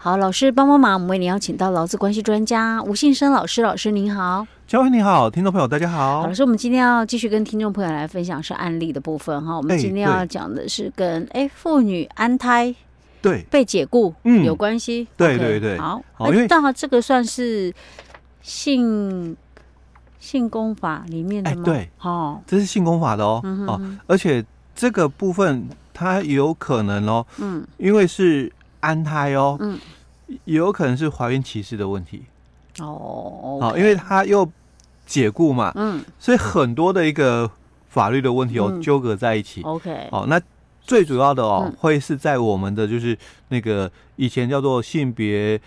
好，老师帮帮忙，我们为您邀请到劳资关系专家吴信生老师，老师您好。嘉惠你好，听众朋友大家好。老师，我们今天要继续跟听众朋友来分享是案例的部分哈。我们今天要讲的是跟哎妇女安胎对被解雇嗯有关系。对对对。好，因为正好这个算是性性工法里面的吗？对，哦，这是性工法的哦哦，而且这个部分它有可能哦，嗯，因为是安胎哦，嗯，也有可能是怀孕歧视的问题。哦，好，因为他又解雇嘛，嗯，所以很多的一个法律的问题哦纠葛在一起。OK，好，那最主要的哦会是在我们的就是那个以前叫做性别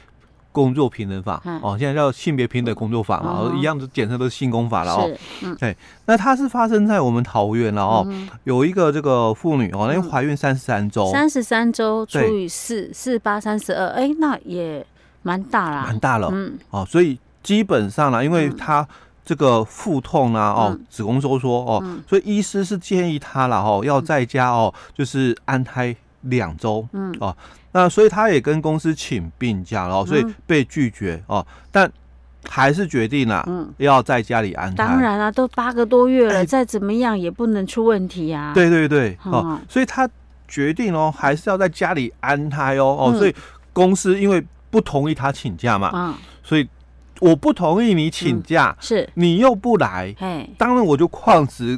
工作平等法哦，现在叫性别平等工作法嘛，一样的简称都是性工法了哦。嗯，对，那它是发生在我们桃园了哦，有一个这个妇女哦，那怀孕三十三周，三十三周除以四，四八三十二，哎，那也。蛮大啦，蛮大了，嗯，哦，所以基本上呢，因为她这个腹痛啊，哦，子宫收缩哦，所以医师是建议她了哦，要在家哦，就是安胎两周，嗯，哦，那所以他也跟公司请病假了，所以被拒绝哦，但还是决定了，嗯，要在家里安胎。当然了，都八个多月了，再怎么样也不能出问题啊。对对对，哦，所以他决定哦，还是要在家里安胎哦，哦，所以公司因为。不同意他请假嘛？嗯，所以我不同意你请假，是你又不来，当然我就旷职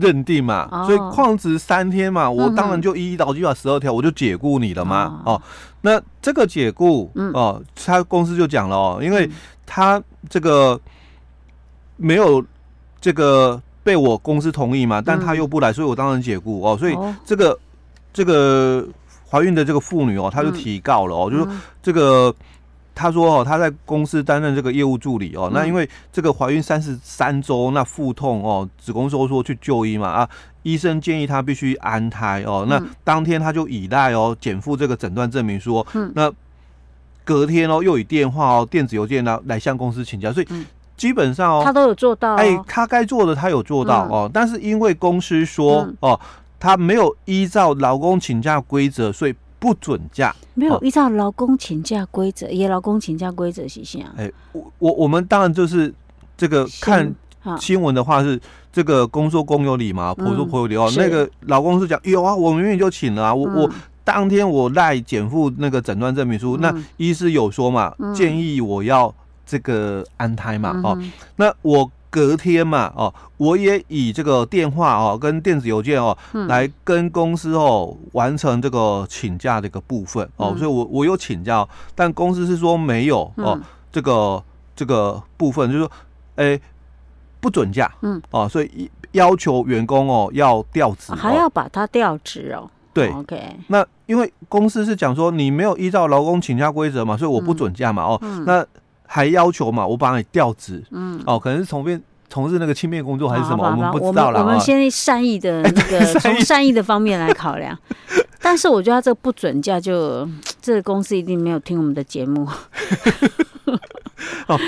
认定嘛。所以旷职三天嘛，我当然就依劳基法十二条，我就解雇你了嘛。哦，那这个解雇哦，他公司就讲了哦，因为他这个没有这个被我公司同意嘛，但他又不来，所以我当然解雇哦。所以这个这个。怀孕的这个妇女哦，她就提告了哦，就是说这个她说哦，他在公司担任这个业务助理哦，那因为这个怀孕三十三周，那腹痛哦，子宫收缩去就医嘛啊，医生建议他必须安胎哦，那当天他就依赖哦减负这个诊断证明书，那隔天哦又以电话哦电子邮件呢来向公司请假，所以基本上哦，他都有做到，哎，他该做的他有做到哦，但是因为公司说哦。他没有依照劳工请假规则，所以不准假。没有依照劳工请假规则，也劳工请假规则是啥？哎，我我我们当然就是这个看新闻的话是这个公说公有理嘛，婆说婆有理哦。那个老公是讲有啊，我明明就请了啊，我我当天我赖减负那个诊断证明书，那医师有说嘛，建议我要这个安胎嘛，哦，那我。隔天嘛，哦，我也以这个电话哦跟电子邮件哦，来跟公司哦完成这个请假的一个部分哦，所以我我有请假，但公司是说没有哦，这个这个部分就是说，哎，不准假，嗯，哦，所以要求员工哦要调职，还要把他调职哦，对，OK，那因为公司是讲说你没有依照劳工请假规则嘛，所以我不准假嘛，哦，那。还要求嘛，我把你调职，嗯，哦，可能是从变从事那个轻便工作还是什么，我们不知道了。我们先善意的那个 从善意。的方面来考量，但是我觉得他这个不准假，就 这个公司一定没有听我们的节目。哦，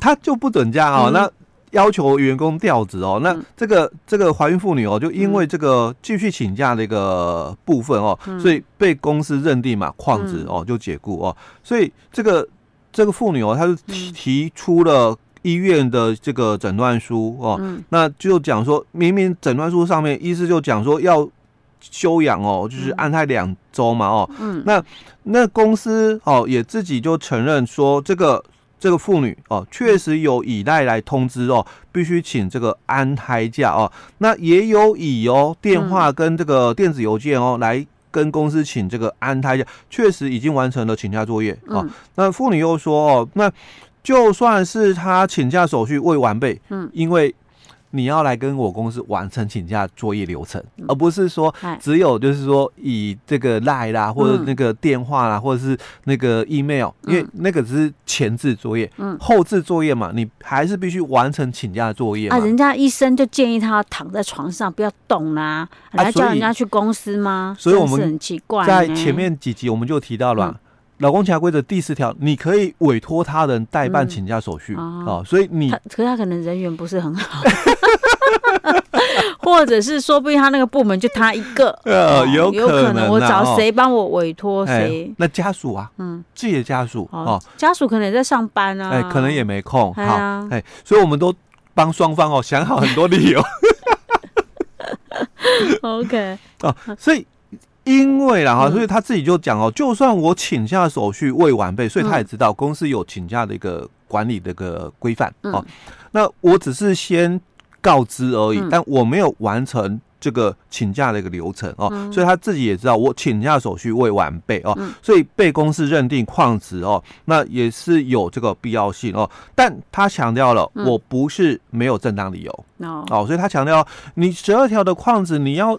他就不准假哦，那要求员工调职哦，那这个这个怀孕妇女哦，就因为这个继续请假的一个部分哦，所以被公司认定嘛旷职哦，就解雇哦，所以这个。这个妇女哦，她是提提出了医院的这个诊断书哦，嗯、那就讲说明明诊断书上面医师就讲说要休养哦，就是安胎两周嘛哦，嗯，那那公司哦也自己就承认说这个这个妇女哦确实有以赖来通知哦，必须请这个安胎假哦，那也有以哦电话跟这个电子邮件哦来。跟公司请这个安胎假，确实已经完成了请假作业啊。那妇女又说哦，那就算是她请假手续未完备，嗯，因为。你要来跟我公司完成请假作业流程，而不是说只有就是说以这个 LINE 啦，或者那个电话啦，或者是那个 email，因为那个只是前置作业，嗯，后置作业嘛，你还是必须完成请假作业啊。人家医生就建议他躺在床上不要动啦，来叫人家去公司吗？所以我们很奇怪，在前面几集我们就提到了。劳工请假规则第四条，你可以委托他人代办请假手续啊，所以你可是他可能人缘不是很好，或者是说不定他那个部门就他一个，呃，有有可能我找谁帮我委托谁、欸？那家属啊，嗯，自己的家属哦，家属可能也在上班啊，哎、欸，可能也没空，好，哎、欸，所以我们都帮双方哦想好很多理由。OK，哦，所以。因为啦哈，所以他自己就讲哦，就算我请假手续未完备，所以他也知道公司有请假的一个管理的一个规范哦。那我只是先告知而已，但我没有完成这个请假的一个流程哦，所以他自己也知道我请假手续未完备哦，所以被公司认定旷职哦，那也是有这个必要性哦。但他强调了，我不是没有正当理由哦，所以他强调你十二条的旷职你要。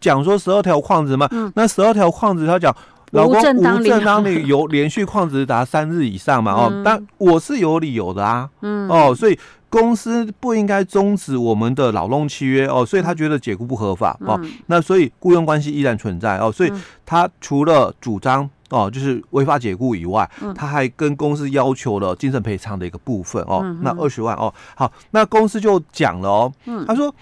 讲说十二条框子嘛，嗯、那十二条框子他讲老公无正当理由 连续旷职达三日以上嘛，哦，但我是有理由的啊，嗯，哦，所以公司不应该终止我们的劳动契约哦，所以他觉得解雇不合法哦，那所以雇佣关系依然存在哦，所以他除了主张哦就是违法解雇以外，他还跟公司要求了精神赔偿的一个部分哦，那二十万哦，好，那公司就讲了哦，他说。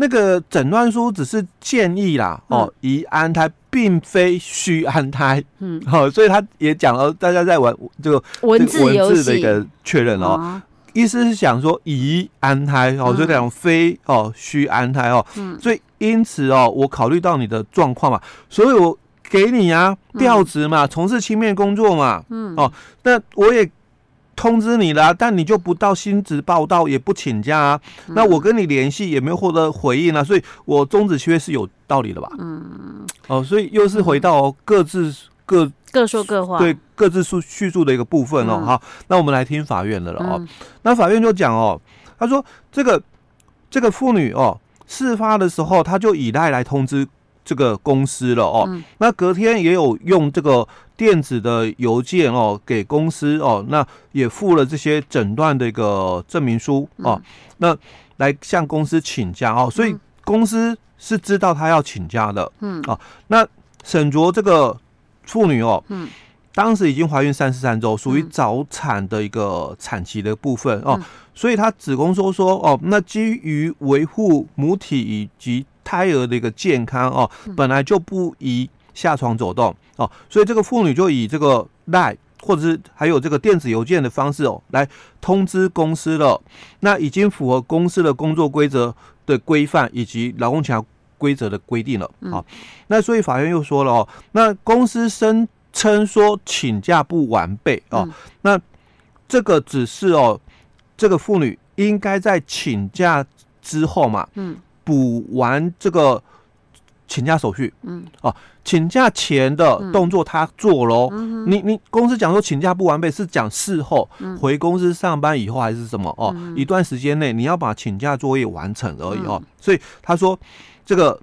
那个诊断书只是建议啦，哦，宜安胎，并非需安胎，嗯，好，所以他也讲了，大家在玩这个文字文字的一个确认哦，意思是想说宜安胎哦，所以讲非哦需安胎哦，嗯，所以因此哦，我考虑到你的状况嘛，所以我给你啊调职嘛，从事轻便工作嘛，嗯，哦，那我也。通知你了，但你就不到薪资报到，也不请假啊。那我跟你联系也没有获得回应啊，所以我终止契约是有道理的吧？嗯，哦，所以又是回到各自各各说各话，对各自述叙述的一个部分哦。好，那我们来听法院的了哦。那法院就讲哦，他说这个这个妇女哦，事发的时候他就以赖来通知这个公司了哦。那隔天也有用这个。电子的邮件哦，给公司哦，那也附了这些诊断的一个证明书哦，那来向公司请假哦，所以公司是知道他要请假的，嗯。哦，那沈卓这个妇女哦，嗯，当时已经怀孕三十三周，属于早产的一个产期的部分哦，所以她子宫收缩哦，那基于维护母体以及胎儿的一个健康哦，本来就不宜下床走动。哦，所以这个妇女就以这个 LINE 或者是还有这个电子邮件的方式哦，来通知公司了。那已经符合公司的工作规则的规范以及劳工强规则的规定了。好，那所以法院又说了哦，那公司声称说请假不完备哦，那这个只是哦，这个妇女应该在请假之后嘛，嗯，补完这个。请假手续，嗯，哦，请假前的动作他做喽。嗯，你你公司讲说请假不完备，是讲事后回公司上班以后还是什么？哦，一段时间内你要把请假作业完成而已哦。所以他说这个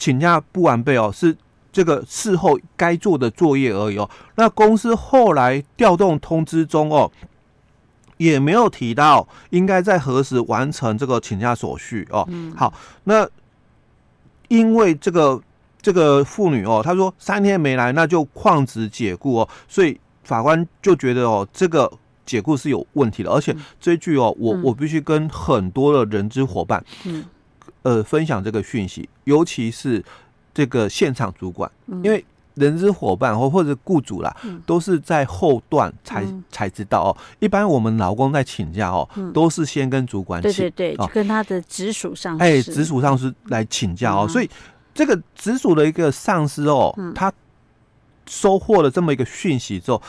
请假不完备哦，是这个事后该做的作业而已哦。那公司后来调动通知中哦，也没有提到应该在何时完成这个请假手续哦。好，那。因为这个这个妇女哦，她说三天没来，那就旷职解雇哦，所以法官就觉得哦，这个解雇是有问题的，而且这句哦，我我必须跟很多的人资伙伴，嗯，呃，分享这个讯息，尤其是这个现场主管，因为。人资伙伴或或者雇主啦，都是在后段才才知道哦。一般我们劳工在请假哦，都是先跟主管请，对对对，跟他的直属上司，哎，直属上司来请假哦。所以这个直属的一个上司哦，他收获了这么一个讯息之后，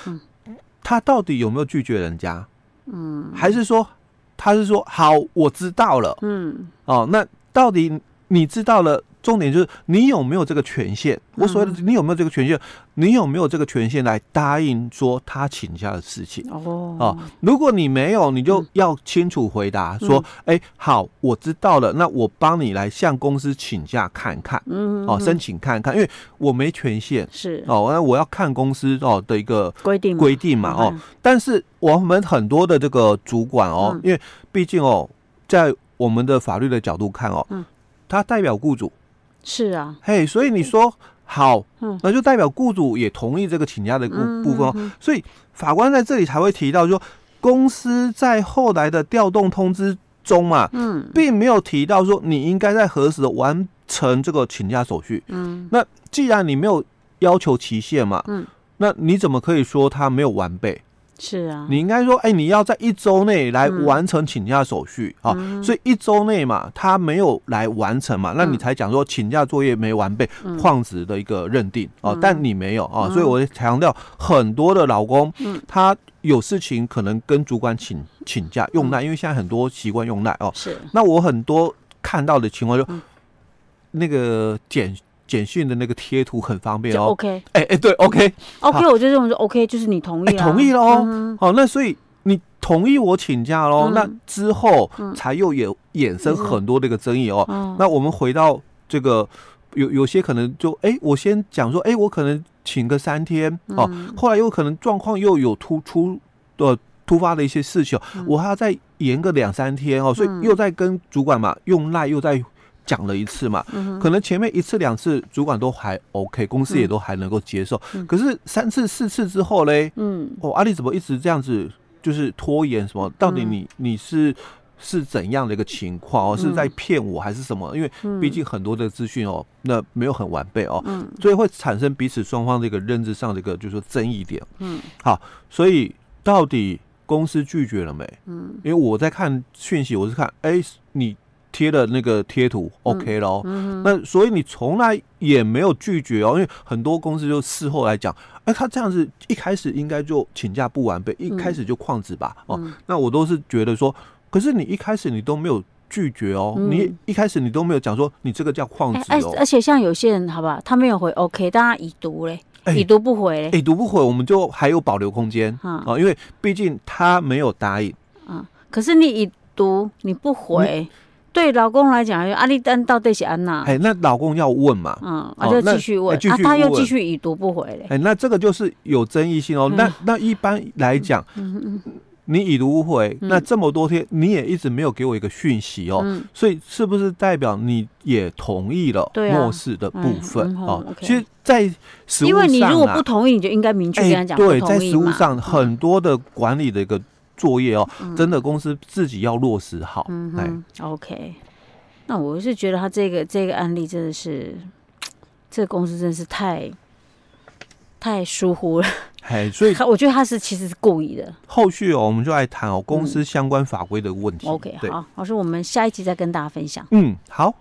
他到底有没有拒绝人家？嗯，还是说他是说好，我知道了，嗯，哦，那到底你知道了？重点就是你有没有这个权限？我所谓的你有没有这个权限？你有没有这个权限来答应说他请假的事情？哦，啊，如果你没有，你就要清楚回答说：哎，好，我知道了，那我帮你来向公司请假看看，嗯，哦，申请看看，因为我没权限，是。哦，那我要看公司哦的一个规定规定嘛，哦，但是我们很多的这个主管哦，因为毕竟哦，在我们的法律的角度看哦，嗯，他代表雇主。是啊，嘿，所以你说好，那就代表雇主也同意这个请假的部部分哦。所以法官在这里才会提到说，公司在后来的调动通知中嘛，嗯，并没有提到说你应该在何时完成这个请假手续，嗯，那既然你没有要求期限嘛，嗯，那你怎么可以说他没有完备？是啊，你应该说，哎、欸，你要在一周内来完成请假手续啊，所以一周内嘛，他没有来完成嘛，那你才讲说请假作业没完备，旷职的一个认定啊，但你没有啊，所以我强调很多的老公，他有事情可能跟主管请请假用赖，因为现在很多习惯用赖哦，是，那我很多看到的情况就那个简。简讯的那个贴图很方便哦，OK，哎哎、欸欸、对，OK，OK，、OK OK, 我就认为说 OK，就是你同意了、欸，同意了哦，嗯、好，那所以你同意我请假喽，嗯、那之后才又有衍生很多的一个争议哦。嗯、那我们回到这个有有些可能就哎、欸，我先讲说哎、欸，我可能请个三天哦，嗯、后来又可能状况又有突出的突发的一些事情，嗯、我还要再延个两三天哦，所以又在跟主管嘛用赖又在。讲了一次嘛，可能前面一次两次主管都还 OK，公司也都还能够接受。可是三次四次之后嘞，嗯，哦，阿丽怎么一直这样子，就是拖延什么？到底你你是是怎样的一个情况哦？是在骗我还是什么？因为毕竟很多的资讯哦，那没有很完备哦，所以会产生彼此双方的一个认知上的一个就是说争议点。嗯，好，所以到底公司拒绝了没？嗯，因为我在看讯息，我是看，哎，你。贴的那个贴图，OK 咯。嗯嗯、那所以你从来也没有拒绝哦，因为很多公司就事后来讲，哎、欸，他这样子一开始应该就请假不完备，一开始就旷职吧，哦，嗯、那我都是觉得说，可是你一开始你都没有拒绝哦，嗯、你一开始你都没有讲说你这个叫旷职哦，而且像有些人，好吧，他没有回 OK，但他已读嘞，欸、已读不回嘞，已读不回，我们就还有保留空间啊，因为毕竟他没有答应，嗯，可是你已读你不回。对老公来讲，阿丽丹到底是安娜？哎，那老公要问嘛？嗯，啊就继续问，啊，他又继续已读不回嘞。哎，那这个就是有争议性哦。那那一般来讲，你已读不回，那这么多天你也一直没有给我一个讯息哦，所以是不是代表你也同意了漠视的部分哦？其实，在实务上，因为你如果不同意，你就应该明确跟他讲。对，在实物上很多的管理的一个。作业哦，真的公司自己要落实好。嗯嗯，OK。那我是觉得他这个这个案例真的是，这个公司真的是太太疏忽了。哎，所以 我觉得他是其实是故意的。后续哦，我们就来谈哦公司相关法规的问题。OK，好，老师，我们下一集再跟大家分享。嗯，好。